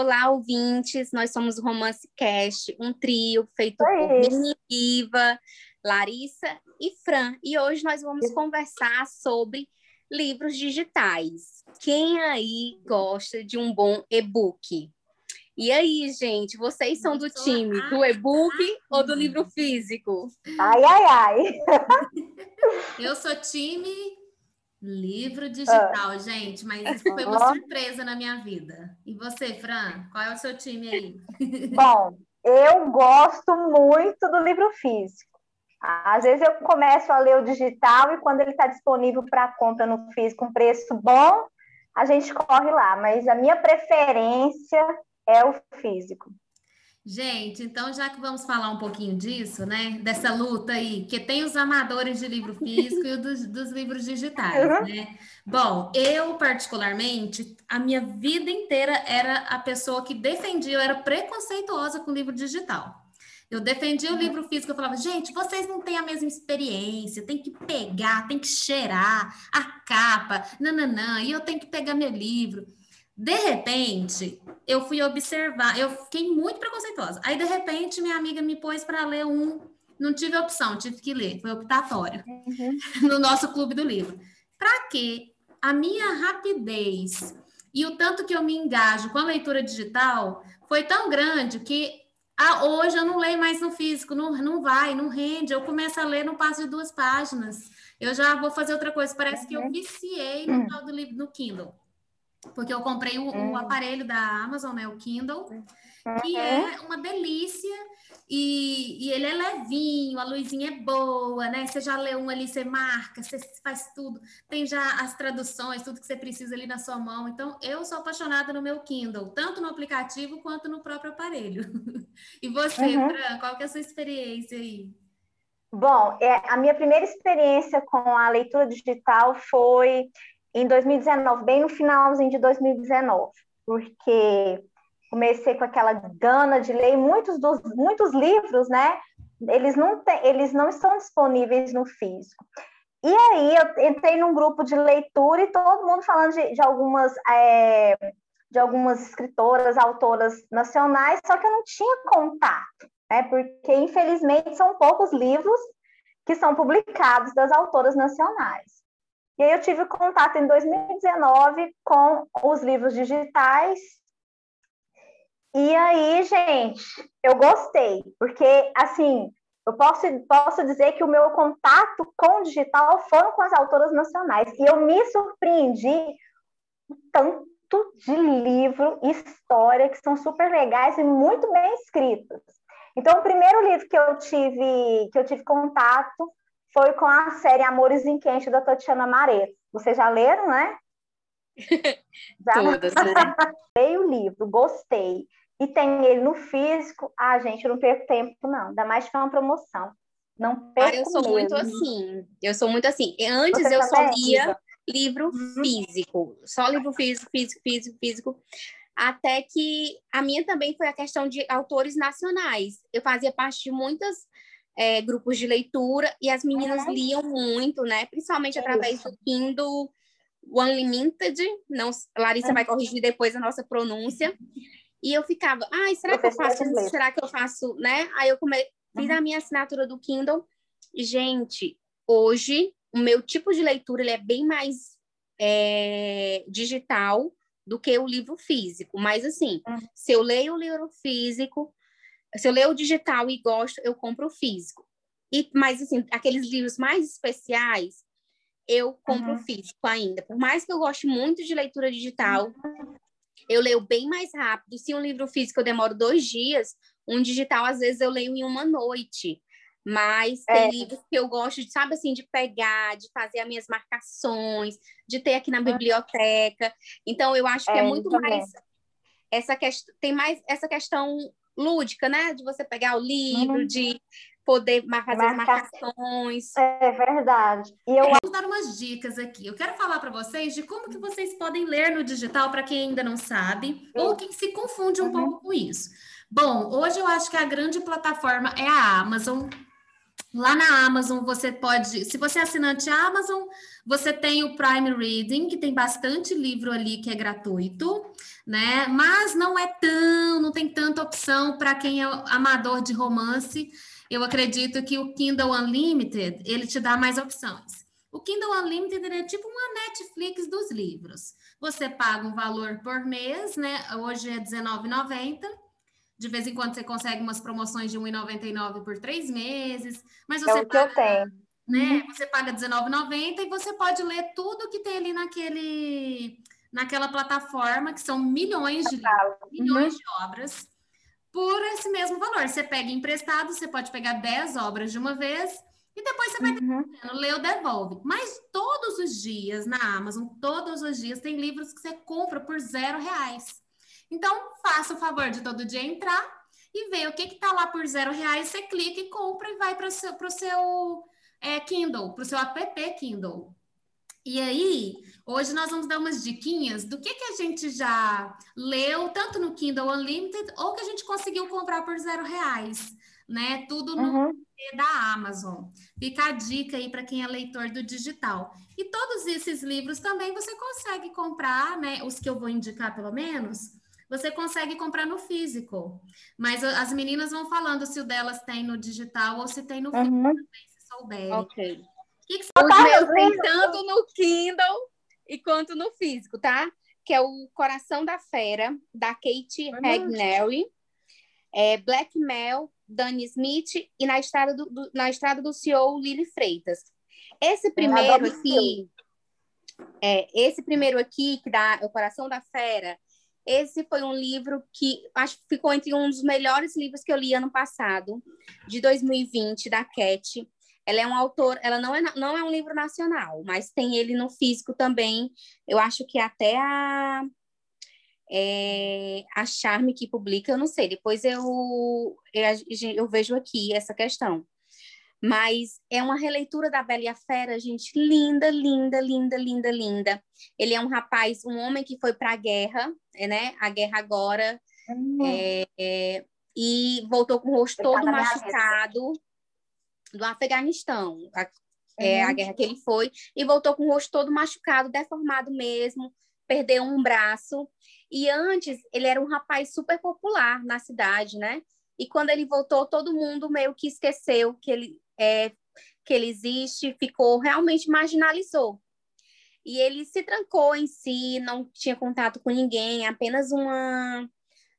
Olá, ouvintes! Nós somos o Romance Cast, um trio feito Oi. por Iva, Larissa e Fran. E hoje nós vamos conversar sobre livros digitais. Quem aí gosta de um bom e-book? E aí, gente, vocês são do time do e-book ou do livro físico? Ai, ai, ai. Eu sou time livro digital, ah. gente, mas isso foi uma surpresa na minha vida. E você, Fran, qual é o seu time aí? Bom, eu gosto muito do livro físico. Às vezes eu começo a ler o digital e quando ele está disponível para compra no físico, um preço bom, a gente corre lá. Mas a minha preferência é o físico. Gente, então já que vamos falar um pouquinho disso, né? Dessa luta aí, que tem os amadores de livro físico e dos, dos livros digitais, uhum. né? Bom, eu particularmente, a minha vida inteira era a pessoa que defendia, eu era preconceituosa com o livro digital. Eu defendia o uhum. livro físico, eu falava, gente, vocês não têm a mesma experiência, tem que pegar, tem que cheirar a capa, nananã, e eu tenho que pegar meu livro. De repente, eu fui observar, eu fiquei muito preconceituosa. Aí, de repente, minha amiga me pôs para ler um. Não tive opção, tive que ler, foi optatório, uhum. no nosso clube do livro. Para quê? A minha rapidez e o tanto que eu me engajo com a leitura digital foi tão grande que ah, hoje eu não leio mais no físico, não, não vai, não rende. Eu começo a ler no passo de duas páginas. Eu já vou fazer outra coisa. Parece que eu uhum. viciei no uhum. tal do livro no Kindle. Porque eu comprei o, o, hum. aparelho da Amazon, né? O Kindle, que é uma delícia. E, e, ele é levinho, a luzinha é boa, né? Você já leu um ali, você marca, você faz tudo. Tem já as traduções, tudo que você precisa ali na sua mão. Então, eu sou apaixonada no meu Kindle, tanto no aplicativo quanto no próprio aparelho. e você, uhum. Fran, qual que é a sua experiência aí? Bom, é, a minha primeira experiência com a leitura digital foi em 2019, bem no finalzinho de 2019, porque comecei com aquela gana de ler muitos dos muitos livros, né? Eles não eles não estão disponíveis no físico. E aí eu entrei num grupo de leitura e todo mundo falando de, de algumas é, de algumas escritoras, autoras nacionais, só que eu não tinha contato, né? Porque infelizmente são poucos livros que são publicados das autoras nacionais. E aí eu tive contato em 2019 com os livros digitais. E aí, gente, eu gostei, porque assim, eu posso, posso dizer que o meu contato com o digital foram com as autoras nacionais. E eu me surpreendi tanto de livro e história que são super legais e muito bem escritos. Então, o primeiro livro que eu tive, que eu tive contato foi com a série Amores em Quente da Tatiana Mareto. Vocês já leram, né? Já? Todas, né? Leio o livro, gostei. E tem ele no físico. Ah, gente, eu não perco tempo, não. Ainda mais que é uma promoção. Não perco ah, eu sou mesmo. muito assim. Eu sou muito assim. Antes Você eu só lia livro uhum. físico. Só livro físico, físico, físico, físico. Até que a minha também foi a questão de autores nacionais. Eu fazia parte de muitas é, grupos de leitura, e as meninas uhum. liam muito, né? Principalmente através do Kindle Unlimited. Não, Larissa vai corrigir depois a nossa pronúncia. E eu ficava, ai, será que eu faço isso? Será que eu faço, né? Aí eu come... fiz a minha assinatura do Kindle. Gente, hoje o meu tipo de leitura ele é bem mais é, digital do que o livro físico. Mas, assim, uhum. se eu leio o livro físico, se eu ler o digital e gosto, eu compro o físico. E, mas, assim, aqueles livros mais especiais, eu compro uhum. físico ainda. Por mais que eu goste muito de leitura digital, eu leio bem mais rápido. Se um livro físico eu demoro dois dias, um digital, às vezes, eu leio em uma noite. Mas tem é. livros que eu gosto, de, sabe assim, de pegar, de fazer as minhas marcações, de ter aqui na biblioteca. Então, eu acho que é, é muito mais essa questão, tem mais essa questão lúdica, né? De você pegar o livro, uhum. de poder fazer as marcações. É verdade. E eu vou dar umas dicas aqui. Eu quero falar para vocês de como que vocês podem ler no digital para quem ainda não sabe ou quem se confunde um uhum. pouco com isso. Bom, hoje eu acho que a grande plataforma é a Amazon. Lá na Amazon você pode, se você é assinante Amazon, você tem o Prime Reading, que tem bastante livro ali que é gratuito, né? Mas não é tão, não tem tanta opção para quem é amador de romance. Eu acredito que o Kindle Unlimited, ele te dá mais opções. O Kindle Unlimited é tipo uma Netflix dos livros. Você paga um valor por mês, né? Hoje é R$19,90 de vez em quando você consegue umas promoções de R$1,99 por três meses. Mas você é o que paga, eu tenho. Né, você paga R$19,90 e você pode ler tudo que tem ali naquele, naquela plataforma, que são milhões de livros, milhões uhum. de obras, por esse mesmo valor. Você pega emprestado, você pode pegar 10 obras de uma vez e depois você vai uhum. ler ou devolve. Mas todos os dias na Amazon, todos os dias, tem livros que você compra por zero reais. Então, faça o favor de todo dia entrar e ver o que está lá por zero reais. Você clica e compra e vai para o seu, pro seu é, Kindle, para o seu app Kindle. E aí, hoje nós vamos dar umas diquinhas do que, que a gente já leu, tanto no Kindle Unlimited, ou que a gente conseguiu comprar por zero reais, né? Tudo no uhum. da Amazon. Fica a dica aí para quem é leitor do digital. E todos esses livros também você consegue comprar, né? Os que eu vou indicar, pelo menos, você consegue comprar no físico. Mas as meninas vão falando se o delas tem no digital ou se tem no físico uhum. também, se souberem. Ok. Que que Os meus tem tanto no Kindle e quanto no físico, tá? Que é o Coração da Fera, da Kate uhum. Hagnelli, é Black Mel, Danny Smith e na estrada do, do, na estrada do CEO Lily Freitas. Esse primeiro aqui, é, esse primeiro aqui que dá o Coração da Fera, esse foi um livro que acho que ficou entre um dos melhores livros que eu li ano passado, de 2020, da Cat. Ela é um autor, ela não é, não é um livro nacional, mas tem ele no físico também. Eu acho que até a, é, a Charme que publica, eu não sei, depois eu, eu, eu vejo aqui essa questão. Mas é uma releitura da Bela e a Fera, gente, linda, linda, linda, linda, linda. Ele é um rapaz, um homem que foi para a guerra, né? A guerra agora, uhum. é, é, e voltou com o rosto todo machucado do Afeganistão, a, é, a uhum. guerra que ele foi, e voltou com o rosto todo machucado, deformado mesmo, perdeu um braço. E antes ele era um rapaz super popular na cidade, né? E quando ele voltou, todo mundo meio que esqueceu que ele é, que ele existe, ficou realmente marginalizou. E ele se trancou em si, não tinha contato com ninguém, apenas uma,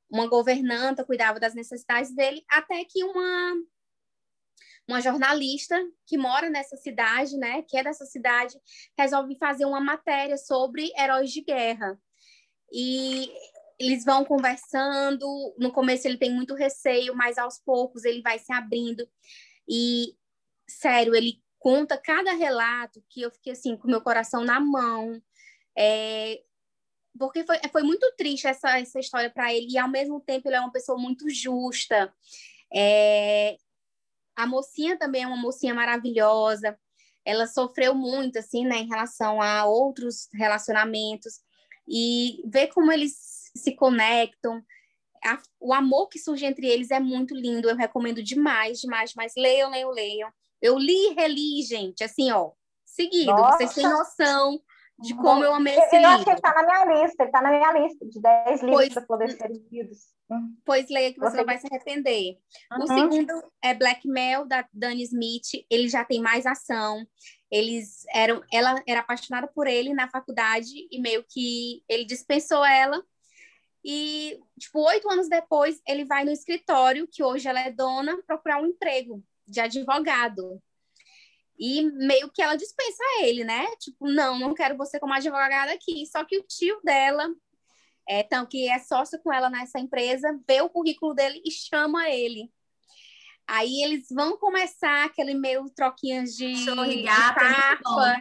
uma governanta cuidava das necessidades dele, até que uma, uma jornalista que mora nessa cidade, né, que é dessa cidade, resolve fazer uma matéria sobre heróis de guerra. E eles vão conversando, no começo ele tem muito receio, mas aos poucos ele vai se abrindo. E sério, ele conta cada relato que eu fiquei assim, com meu coração na mão. É, porque foi, foi muito triste essa, essa história para ele, e ao mesmo tempo ele é uma pessoa muito justa. É, a mocinha também é uma mocinha maravilhosa. Ela sofreu muito, assim, né, em relação a outros relacionamentos. E ver como eles se conectam, a, o amor que surge entre eles é muito lindo. Eu recomendo demais, demais, demais. Leiam, leiam, leiam. Eu li e reli, gente, assim, ó, seguido. Nossa. Vocês têm noção de como eu amei esse eu, livro. Eu acho que ele tá na minha lista, ele tá na minha lista de 10 livros para poder ser lidos. Pois leia que você, você vai se arrepender. Uhum. O segundo é Blackmail, da Dani Smith. Ele já tem mais ação. Eles eram, ela era apaixonada por ele na faculdade e meio que ele dispensou ela. E, tipo, oito anos depois, ele vai no escritório, que hoje ela é dona, procurar um emprego de advogado. E meio que ela dispensa ele, né? Tipo, não, não quero você como advogada aqui. Só que o tio dela, é, então, que é sócio com ela nessa empresa, vê o currículo dele e chama ele. Aí eles vão começar aquele meio troquinhas de, Chorrigata,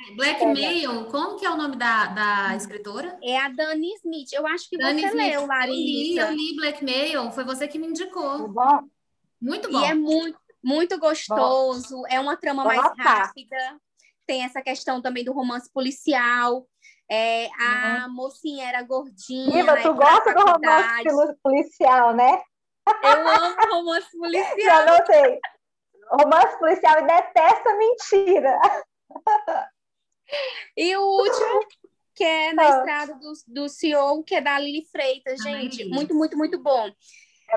de Blackmail, como que é o nome da, da escritora? É a Dani Smith. Eu acho que Dani você Smith. leu, Larissa. Eu li, eu li Blackmail, foi você que me indicou. Bom. Muito bom. E é muito, muito gostoso, bom. é uma trama mais rápida. Tem essa questão também do romance policial. É, a uhum. mocinha era gordinha. Iva, tu gosta do romance policial, né? Eu amo romance policial. Já notei. Romance policial e detesta mentira. E o último, que é na ah. estrada do, do CEO, que é da Lili Freitas, gente. Ai, muito, muito, muito bom.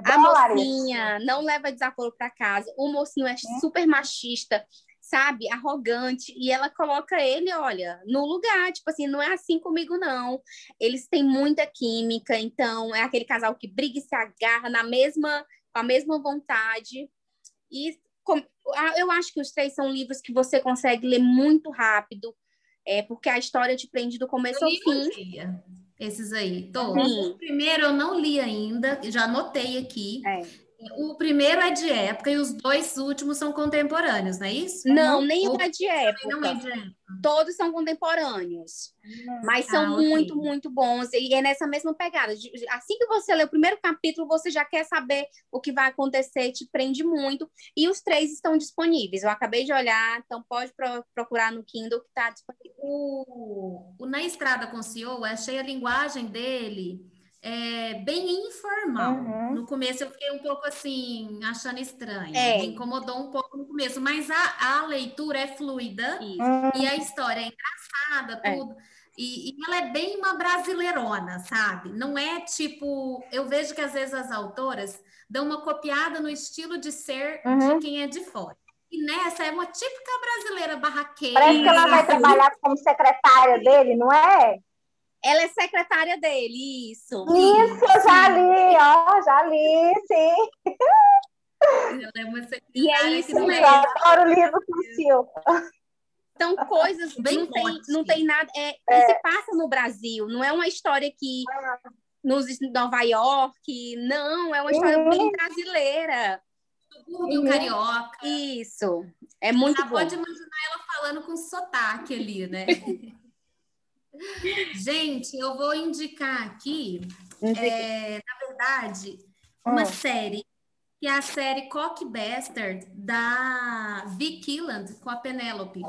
É a mocinha não leva desaforo para casa. O mocinho é hum. super machista sabe, arrogante, e ela coloca ele, olha, no lugar, tipo assim, não é assim comigo, não. Eles têm muita química, então é aquele casal que briga e se agarra na mesma, com a mesma vontade. E com, eu acho que os três são livros que você consegue ler muito rápido, é, porque a história te prende do começo ao fim. Dia. Esses aí, todos. O primeiro eu não li ainda, já anotei aqui. É. O primeiro é de época e os dois últimos são contemporâneos, não é isso? Não, nenhum é de época. Não é de época. Todos são contemporâneos. Mas são ah, muito, okay. muito bons. E é nessa mesma pegada. Assim que você lê o primeiro capítulo, você já quer saber o que vai acontecer, te prende muito. E os três estão disponíveis. Eu acabei de olhar, então pode procurar no Kindle que está disponível. O, o Na Estrada com o CEO, achei a linguagem dele é, bem informal. Uhum. No começo eu fiquei um pouco assim, achando estranho. É. Me incomodou um pouco no começo, mas a, a leitura é fluida Isso. e a história é engraçada, é. tudo. É. E, e, ela é bem uma brasileirona, sabe? Não é tipo. Eu vejo que às vezes as autoras dão uma copiada no estilo de ser uhum. de quem é de fora. E nessa é uma típica brasileira barraqueira. Parece que ela vai trabalhar como secretária dele, não é? Ela é secretária dele, isso. Isso, eu já li, ó, já li, sim. Ela é uma secretária e é isso, eu é adoro o livro com o Silva. São coisas, bem não tem, não tem nada, é, é. se passa no Brasil, não é uma história que nos Nova York, não, é uma história uhum. bem brasileira. Do carioca. Isso, é muito Já bom. pode imaginar ela falando com sotaque ali, né? Gente, eu vou indicar aqui, é, na verdade, uma hum. série, que é a série Cock Bastard, da Vicky Killand, com a Penélope.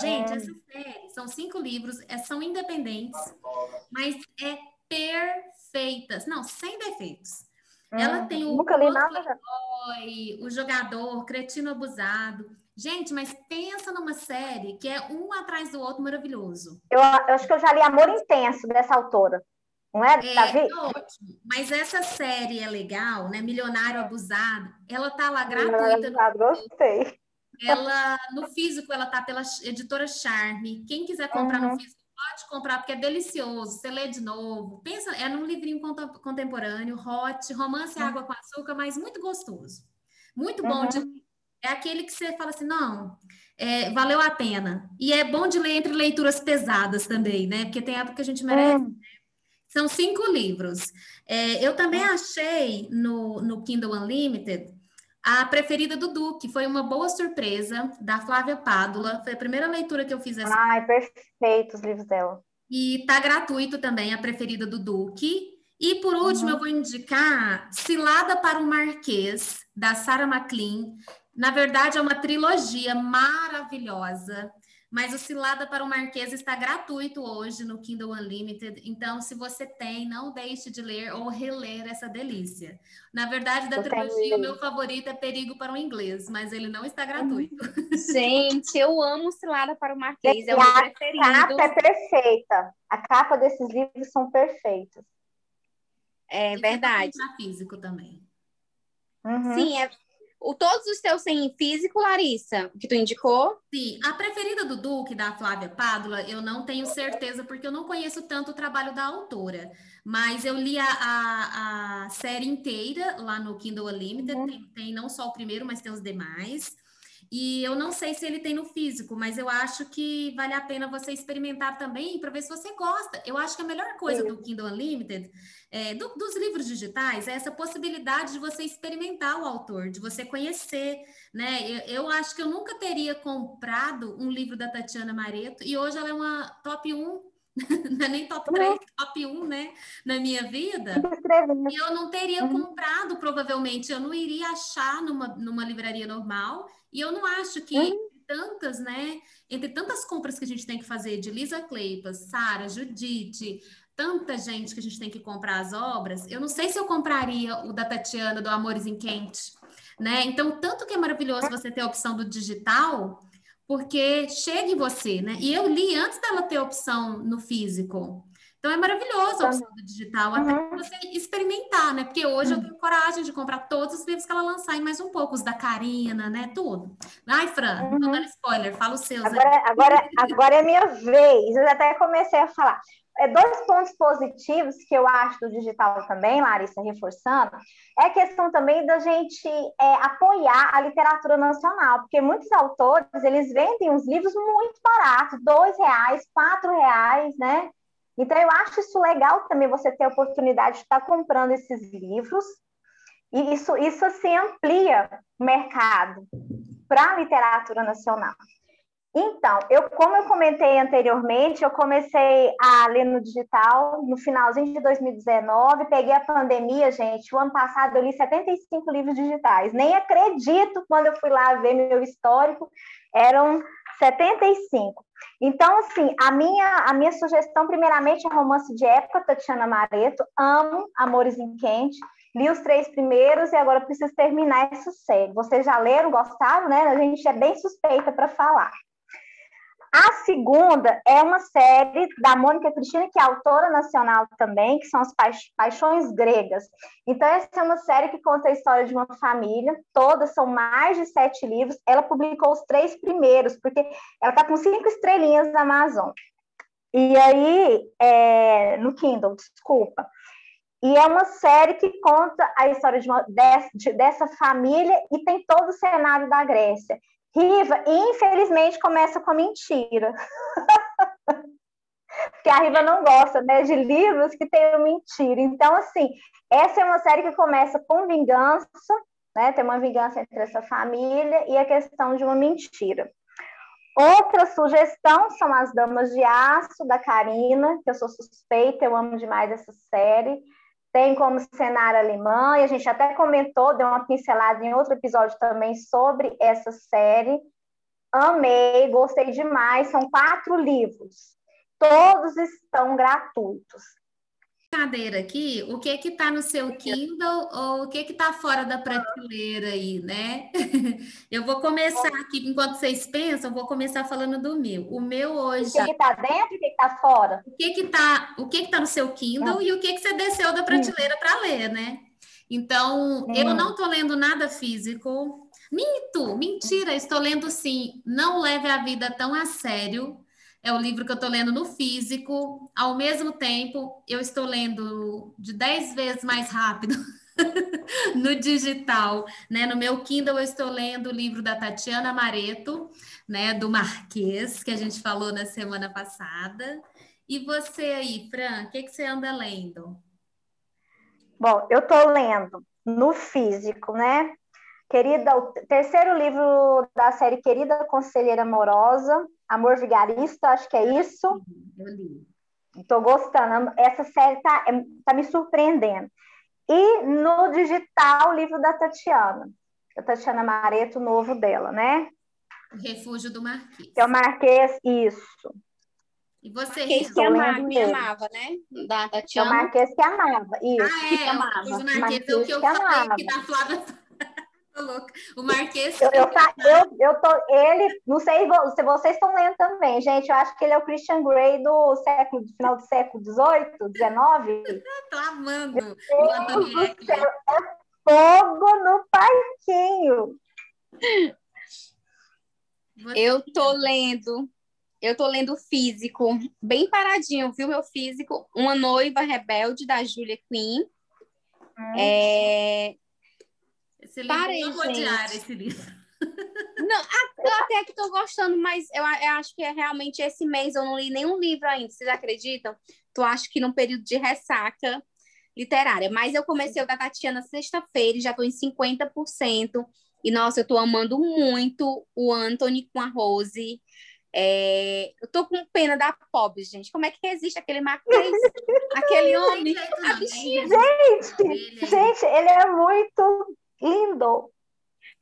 Gente, essa série, são cinco livros, é, são independentes, mas é perfeitas, não, sem defeitos. Ela hum, tem o, o, o jogador, cretino abusado, Gente, mas pensa numa série que é um atrás do outro maravilhoso. Eu, eu acho que eu já li Amor Intenso dessa autora. Não é, é Davi? É ótimo. Mas essa série é legal, né? Milionário Abusado. Ela tá lá gratuita. No... Gostei. Ela, no físico, ela tá pela editora Charme. Quem quiser comprar uhum. no físico, pode comprar, porque é delicioso. Você lê de novo. Pensa, é num livrinho contemporâneo, hot, romance uhum. água com açúcar, mas muito gostoso. Muito bom uhum. de é aquele que você fala assim, não, é, valeu a pena. E é bom de ler entre leituras pesadas também, né? Porque tem época que a gente merece. Né? São cinco livros. É, eu também achei no, no Kindle Unlimited a preferida do Duque. Foi uma boa surpresa, da Flávia Pádula. Foi a primeira leitura que eu fiz. Essa... Ai, perfeito os livros dela. E tá gratuito também a preferida do Duque. E por último, uhum. eu vou indicar Cilada para o Marquês, da Sarah McLean. Na verdade, é uma trilogia maravilhosa. Mas o Cilada para o Marquês está gratuito hoje no Kindle Unlimited. Então, se você tem, não deixe de ler ou reler essa delícia. Na verdade, da eu trilogia, tenho... o meu favorito é Perigo para o Inglês, mas ele não está gratuito. Gente, eu amo Cilada para o Marquês, é o meu preferido. A capa é perfeita. A capa desses livros são perfeitas. É e verdade. físico também. Uhum. Sim, é, o, todos os teus em físico, Larissa, que tu indicou? Sim, a preferida do Duque, da Flávia Pádula, eu não tenho certeza, porque eu não conheço tanto o trabalho da autora. Mas eu li a, a, a série inteira lá no Kindle Unlimited, uhum. tem, tem, não só o primeiro, mas tem os demais. E eu não sei se ele tem no físico, mas eu acho que vale a pena você experimentar também para ver se você gosta. Eu acho que a melhor coisa do Kindle Unlimited, é, do, dos livros digitais, é essa possibilidade de você experimentar o autor, de você conhecer, né? Eu, eu acho que eu nunca teria comprado um livro da Tatiana Mareto e hoje ela é uma top 1 não é nem top 3, top 1, né? Na minha vida. E eu não teria uhum. comprado, provavelmente, eu não iria achar numa, numa livraria normal. E eu não acho que uhum. tantas, né? Entre tantas compras que a gente tem que fazer de Lisa Kleypas, Sara, Judite, tanta gente que a gente tem que comprar as obras, eu não sei se eu compraria o da Tatiana, do Amores em Quente, né? Então, tanto que é maravilhoso você ter a opção do digital, porque chega em você, né? E eu li antes dela ter opção no físico. Então é maravilhoso a opção do digital, até uhum. você experimentar, né? Porque hoje eu tenho coragem de comprar todos os livros que ela lançar e mais um pouco, os da Karina, né? Tudo. Ai, Fran, uhum. não tô dando spoiler, fala os seus. Agora, agora, agora é minha vez. Eu até comecei a falar é, dois pontos positivos que eu acho do digital também, Larissa, reforçando, é a questão também da gente é, apoiar a literatura nacional, porque muitos autores, eles vendem os livros muito baratos, dois reais, quatro reais, né? Então, eu acho isso legal também, você ter a oportunidade de estar comprando esses livros, e isso, isso assim, amplia o mercado para a literatura nacional. Então, eu, como eu comentei anteriormente, eu comecei a ler no digital no finalzinho de 2019, peguei a pandemia, gente. O ano passado eu li 75 livros digitais. Nem acredito quando eu fui lá ver meu histórico, eram 75. Então, assim, a minha, a minha sugestão, primeiramente, é romance de época, Tatiana Mareto. Amo Amores em Quente. Li os três primeiros e agora preciso terminar essa série. Vocês já leram, gostaram, né? A gente é bem suspeita para falar. A segunda é uma série da Mônica Cristina, que é autora nacional também, que são as Paixões Gregas. Então, essa é uma série que conta a história de uma família, todas são mais de sete livros. Ela publicou os três primeiros, porque ela está com cinco estrelinhas na Amazon. E aí, é, no Kindle, desculpa. E é uma série que conta a história de uma, de, dessa família e tem todo o cenário da Grécia. Riva, infelizmente, começa com mentira. Porque a Riva não gosta né, de livros que tenham mentira. Então, assim, essa é uma série que começa com vingança, né? Tem uma vingança entre essa família e a questão de uma mentira. Outra sugestão são as Damas de Aço, da Karina, que eu sou suspeita, eu amo demais essa série tem como cenário alemã, e a gente até comentou, deu uma pincelada em outro episódio também sobre essa série. Amei, gostei demais. São quatro livros, todos estão gratuitos brincadeira aqui, o que que tá no seu Kindle ou o que que tá fora da prateleira aí, né? Eu vou começar aqui, enquanto vocês pensam, eu vou começar falando do meu. O meu hoje... O que que tá dentro e o que que tá fora? O que que tá, o que que tá no seu Kindle hum. e o que que você desceu da prateleira para ler, né? Então, hum. eu não tô lendo nada físico. Minto, mentira, estou lendo sim. Não leve a vida tão a sério é o livro que eu estou lendo no físico. Ao mesmo tempo, eu estou lendo de 10 vezes mais rápido no digital. Né? No meu Kindle, eu estou lendo o livro da Tatiana Mareto, né? do Marquês, que a gente falou na semana passada. E você aí, Fran, o que, que você anda lendo? Bom, eu estou lendo no físico, né? Querida, o terceiro livro da série Querida Conselheira Amorosa, Amor Vigarista, acho que é isso. Eu li. Estou gostando. Essa série está é, tá me surpreendendo. E no digital, o livro da Tatiana. A Tatiana Mareto, o novo dela, né? O Refúgio do Marquês. Que é o Marquês, isso. E você, Marquês que amava, que amava, né? Da Tatiana. É o Marquês que amava, isso. Ah, é, que amava. o Marquês, Marquês é o que eu falei amava. que da Flávia louca. O Marquês. Eu, eu, eu, eu, tô. Ele, não sei se vocês estão lendo também, gente. Eu acho que ele é o Christian Grey do século, do final do século XVIII, XIX. tô amando. Antônio é fogo no parquinho. Eu tô lendo. Eu tô lendo físico, bem paradinho, viu, meu físico? Uma Noiva Rebelde, da Julia Quinn. Hum. É, livro Parei, odiar esse livro. Não, eu até que estou gostando, mas eu, eu, acho que é realmente esse mês eu não li nenhum livro ainda, vocês acreditam? Tu acho que num período de ressaca literária. Mas eu comecei o da Tatiana sexta-feira e já estou em 50%. E, nossa, eu estou amando muito o Anthony com a Rose. É... Eu tô com pena da pobre, gente. Como é que resiste aquele Marquês? aquele homem? A bichinha. Gente, gente, ele é muito lindo.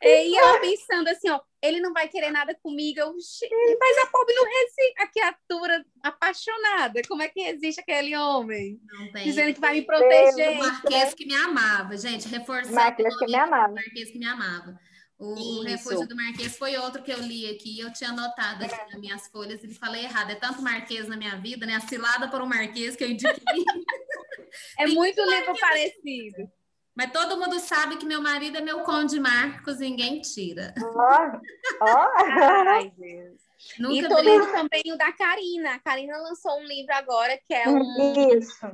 E eu pensando assim, ó, ele não vai querer nada comigo. Eu, mas a pobre não resiste, a criatura apaixonada. Como é que resiste aquele homem? Não tem. Dizendo que vai me proteger. O Marquês que me amava, gente, reforçando. Marquês que me amava. Marquês que me amava. O, Refúgio do Marquês foi outro que eu li aqui. Eu tinha anotado aqui nas minhas folhas e falei errado. É tanto Marquês na minha vida, né? A cilada por um Marquês que eu indiquei. é muito livro parecido. Mas todo mundo sabe que meu marido é meu conde Marcos, ninguém tira. Ó, ó. Ai, Deus. Nunca e tô lendo também o da Karina. A Karina lançou um livro agora que é um. Isso.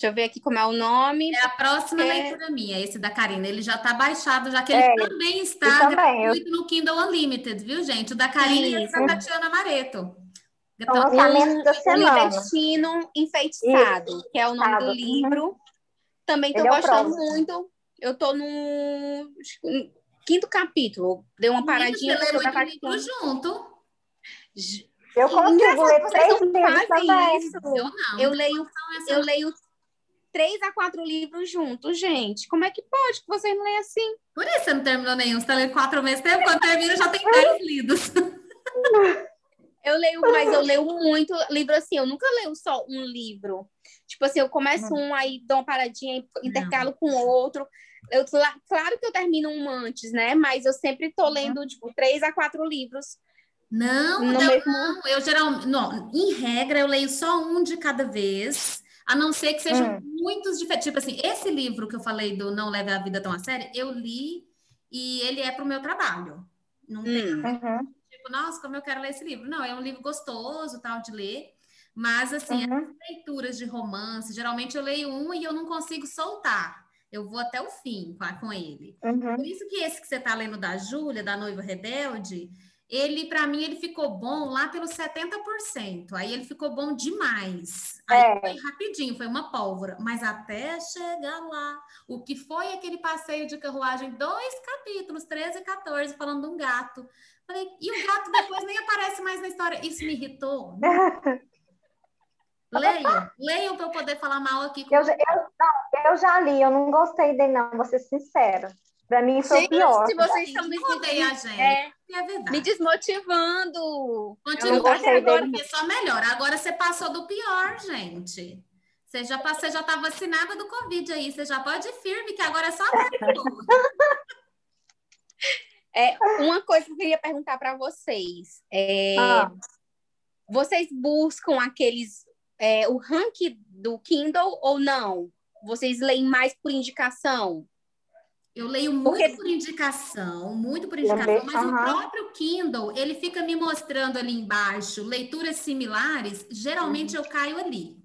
Deixa eu ver aqui como é o nome. É a próxima é... leitura minha, esse da Karina. Ele já está baixado, já que ele é, também está gratuito eu... no Kindle Unlimited, viu, gente? O da Karina Isso. e o da Tatiana Mareto. Então, o lançamento da semana. O Destino Enfeitiçado, Isso. que é o nome do livro. Também estou é gostando muito. Eu estou no quinto capítulo. Dei uma paradinha. Você lê muito junto. Eu consigo ler três livros também. Isso. Eu não. Eu leio, eu leio três a quatro livros juntos, gente. Como é que pode que vocês não leem assim? Por isso você não terminou nenhum. Você está lendo quatro meses tempo. Quando termina, já tem dez lidos. Eu leio, mas eu leio muito livro assim. Eu nunca leio só um livro. Tipo assim, eu começo um, aí dou uma paradinha, intercalo com outro. Eu, claro que eu termino um antes, né? Mas eu sempre tô lendo, tipo, três a quatro livros. Não, não, mesmo... não. Eu geralmente, não, em regra, eu leio só um de cada vez. A não ser que sejam hum. muitos diferentes. Tipo assim, esse livro que eu falei do Não Leve a Vida Tão a Sério, eu li e ele é para o meu trabalho. Não tem. Hum. Uhum. Tipo, nossa, como eu quero ler esse livro. Não, é um livro gostoso, tal, de ler. Mas, assim, uhum. as leituras de romance, geralmente eu leio um e eu não consigo soltar. Eu vou até o fim com, com ele. Uhum. Por isso que esse que você está lendo da Júlia, da Noiva Rebelde, ele, para mim, ele ficou bom lá pelos 70%. Aí ele ficou bom demais. Aí é. foi rapidinho, foi uma pólvora. Mas até chegar lá, o que foi aquele passeio de carruagem, dois capítulos, 13 e 14, falando de um gato. Falei, e o gato depois nem aparece mais na história. Isso me irritou. Leiam, leiam para eu poder falar mal aqui. Com... Eu, eu, não, eu já li, eu não gostei dele, não, vou ser sincera. Para mim, isso é o pior. Se vocês estão me a gente. É, é verdade. Me desmotivando. Continua agora, porque só melhor. Agora você passou do pior, gente. Você já, você já tá vacinada do Covid aí. Você já pode ir firme, que agora é só É, uma coisa que eu queria perguntar para vocês. É, ah. Vocês buscam aqueles é, o ranking do Kindle ou não? Vocês leem mais por indicação? Eu leio muito Porque... por indicação, muito por indicação, mas uhum. o próprio Kindle, ele fica me mostrando ali embaixo leituras similares, geralmente uhum. eu caio ali.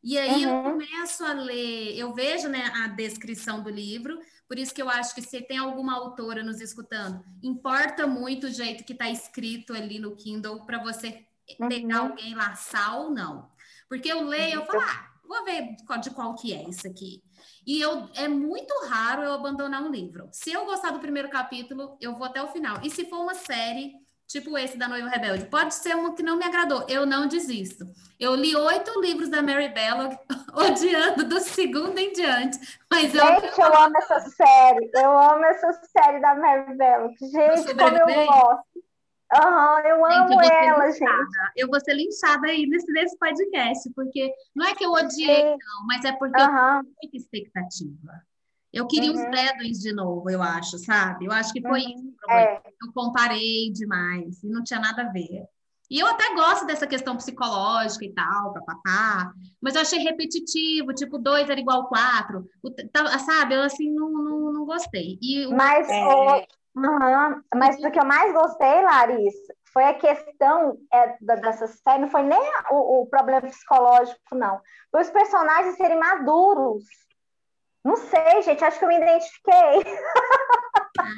E aí uhum. eu começo a ler, eu vejo né, a descrição do livro, por isso que eu acho que se tem alguma autora nos escutando, importa muito o jeito que está escrito ali no Kindle para você pegar uhum. alguém laçar ou não. Porque eu leio, eu falo, ah, vou ver de qual que é isso aqui. E eu, é muito raro eu abandonar um livro. Se eu gostar do primeiro capítulo, eu vou até o final. E se for uma série, tipo esse da Noiva Rebelde, pode ser uma que não me agradou, eu não desisto. Eu li oito livros da Mary Bellog, odiando do segundo em diante. Mas eu... Gente, eu amo essa série. Eu amo essa série da Mary Bellog. Gente, como eu gosto. Aham, eu amo gente, eu ela, gente. Eu vou ser linchada aí nesse, nesse podcast, porque não é que eu odiei, Sim. não, mas é porque uhum. eu tenho muita expectativa. Eu queria uhum. os Bradwins de novo, eu acho, sabe? Eu acho que foi uhum. isso o problema. É. Eu comparei demais e não tinha nada a ver. E eu até gosto dessa questão psicológica e tal, papapá, mas eu achei repetitivo, tipo, dois era igual quatro, o, tá, sabe? Eu, assim, não, não, não gostei. E, mas, é... Uhum. Mas o que eu mais gostei, Larissa, foi a questão é, dessa série, não foi nem o, o, problema psicológico, não. Foi os personagens serem maduros. Não sei, gente, acho que eu me identifiquei.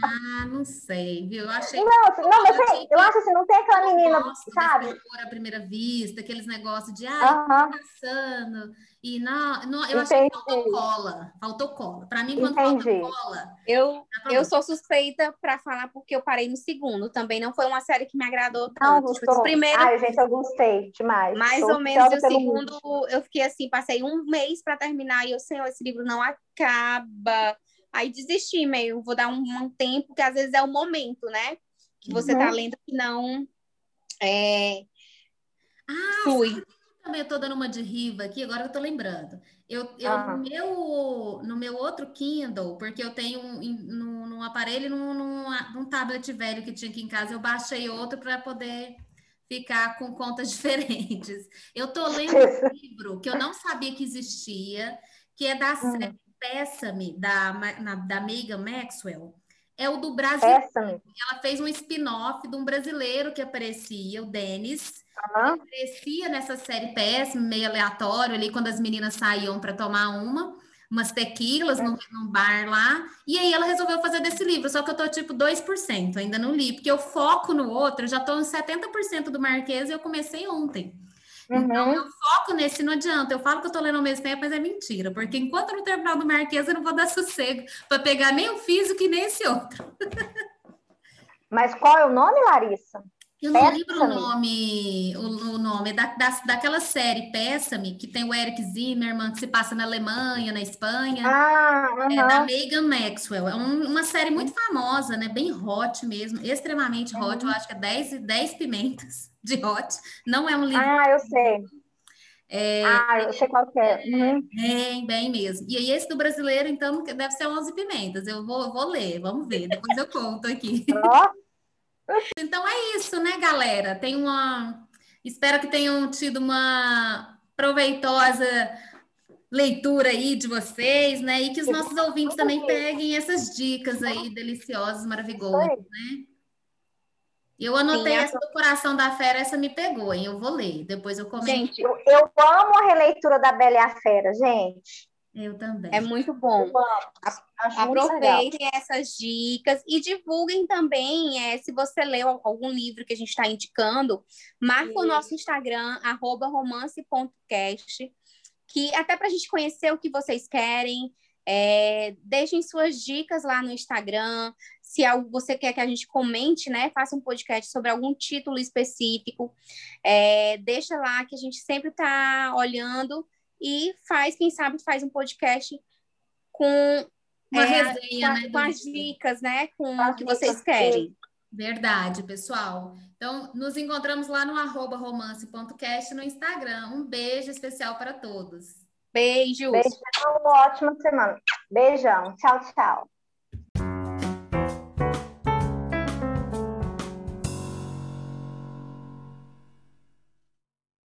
Ah, não sei, viu? Eu achei. Não, assim, não, mas assim, eu acho assim, não tem aquela menina, sabe? Por a primeira vista, aqueles negócios de, ah, uh -huh. passando. E não, não eu Entendi. achei que faltou cola. Faltou cola. Para mim, quando Entendi. falta cola. Eu, eu sou suspeita para falar porque eu parei no segundo. Também não foi uma série que me agradou tanto. Não, tipo, primeiro... Ai, gente, eu gostei demais. Mais ou menos. o segundo, mundo. eu fiquei assim, passei um mês para terminar e eu, sei, esse livro não acaba. Aí desisti meio. Vou dar um, um, tempo, que às vezes é o momento, né? Que você tá uhum. tá lendo que não. É... Ah, Fui também estou dando uma de riva aqui, agora eu estou lembrando. Eu, eu ah. no, meu, no meu outro Kindle, porque eu tenho um, num, num aparelho num, num, num, tablet velho que tinha aqui em casa, eu baixei outro para poder ficar com contas diferentes. Eu estou lendo um livro que eu não sabia que existia, que é da hum. série Peça-me, da, da Megan Maxwell. É o do Brasil. Ela fez um spin-off de um brasileiro que aparecia, o Denis Uhum. Crescia nessa série PS, meio aleatório ali, quando as meninas saíam para tomar uma, umas tequilas é. num, num, bar lá. E aí ela resolveu fazer desse livro, só que eu tô tipo 2%, ainda não li, porque eu foco no outro, eu já tô em 70% do Marquês e eu comecei ontem. Então, uhum. Então, eu foco nesse, não adianta. Eu falo que eu tô lendo ao mesmo tempo, mas é mentira, porque enquanto eu não terminar do Marquês, eu não vou dar sossego para pegar nem o físico e nem esse outro. Mas qual é o nome, Larissa? Eu não lembro o nome, o, o nome da, da, daquela série Peça-me, que tem o Eric Zimmerman, que se passa na Alemanha, na Espanha. Ah. É da Megan Maxwell. É um, uma série muito famosa, né? Bem hot mesmo, extremamente hot. Eu acho que é 10, 10 pimentas de hot. Não é um livro. Ah, eu sei. É, ah, eu sei qual que é. Uhum. Bem, bem mesmo. E aí, esse do brasileiro, então, deve ser 11 pimentas. Eu vou, vou ler, vamos ver. Depois eu conto aqui. Oh. Então é isso, né, galera? Tem uma. Espero que tenham tido uma proveitosa leitura aí de vocês, né? E que os nossos ouvintes também peguem essas dicas aí deliciosas, maravilhosas, né? Eu anotei Sim, essa do Coração da Fera, essa me pegou, hein? Eu vou ler, depois eu comento. Gente, eu, eu amo a releitura da Bela e a Fera, gente. Eu também. É muito bom. Aproveitem essas dicas e divulguem também, é, se você leu algum livro que a gente está indicando, marca o nosso Instagram, romance.cast, que até para a gente conhecer o que vocês querem, é, deixem suas dicas lá no Instagram. Se você quer que a gente comente, né? Faça um podcast sobre algum título específico. É, deixa lá que a gente sempre está olhando e faz, quem sabe, faz um podcast com uma é, resenha, com, né? Com as dicas, né? Com o que vocês querem. Verdade, pessoal. Então, nos encontramos lá no arroba romance.cast no Instagram. Um beijo especial para todos. Beijos. Beijo. Uma ótima semana. Beijão. Tchau, tchau.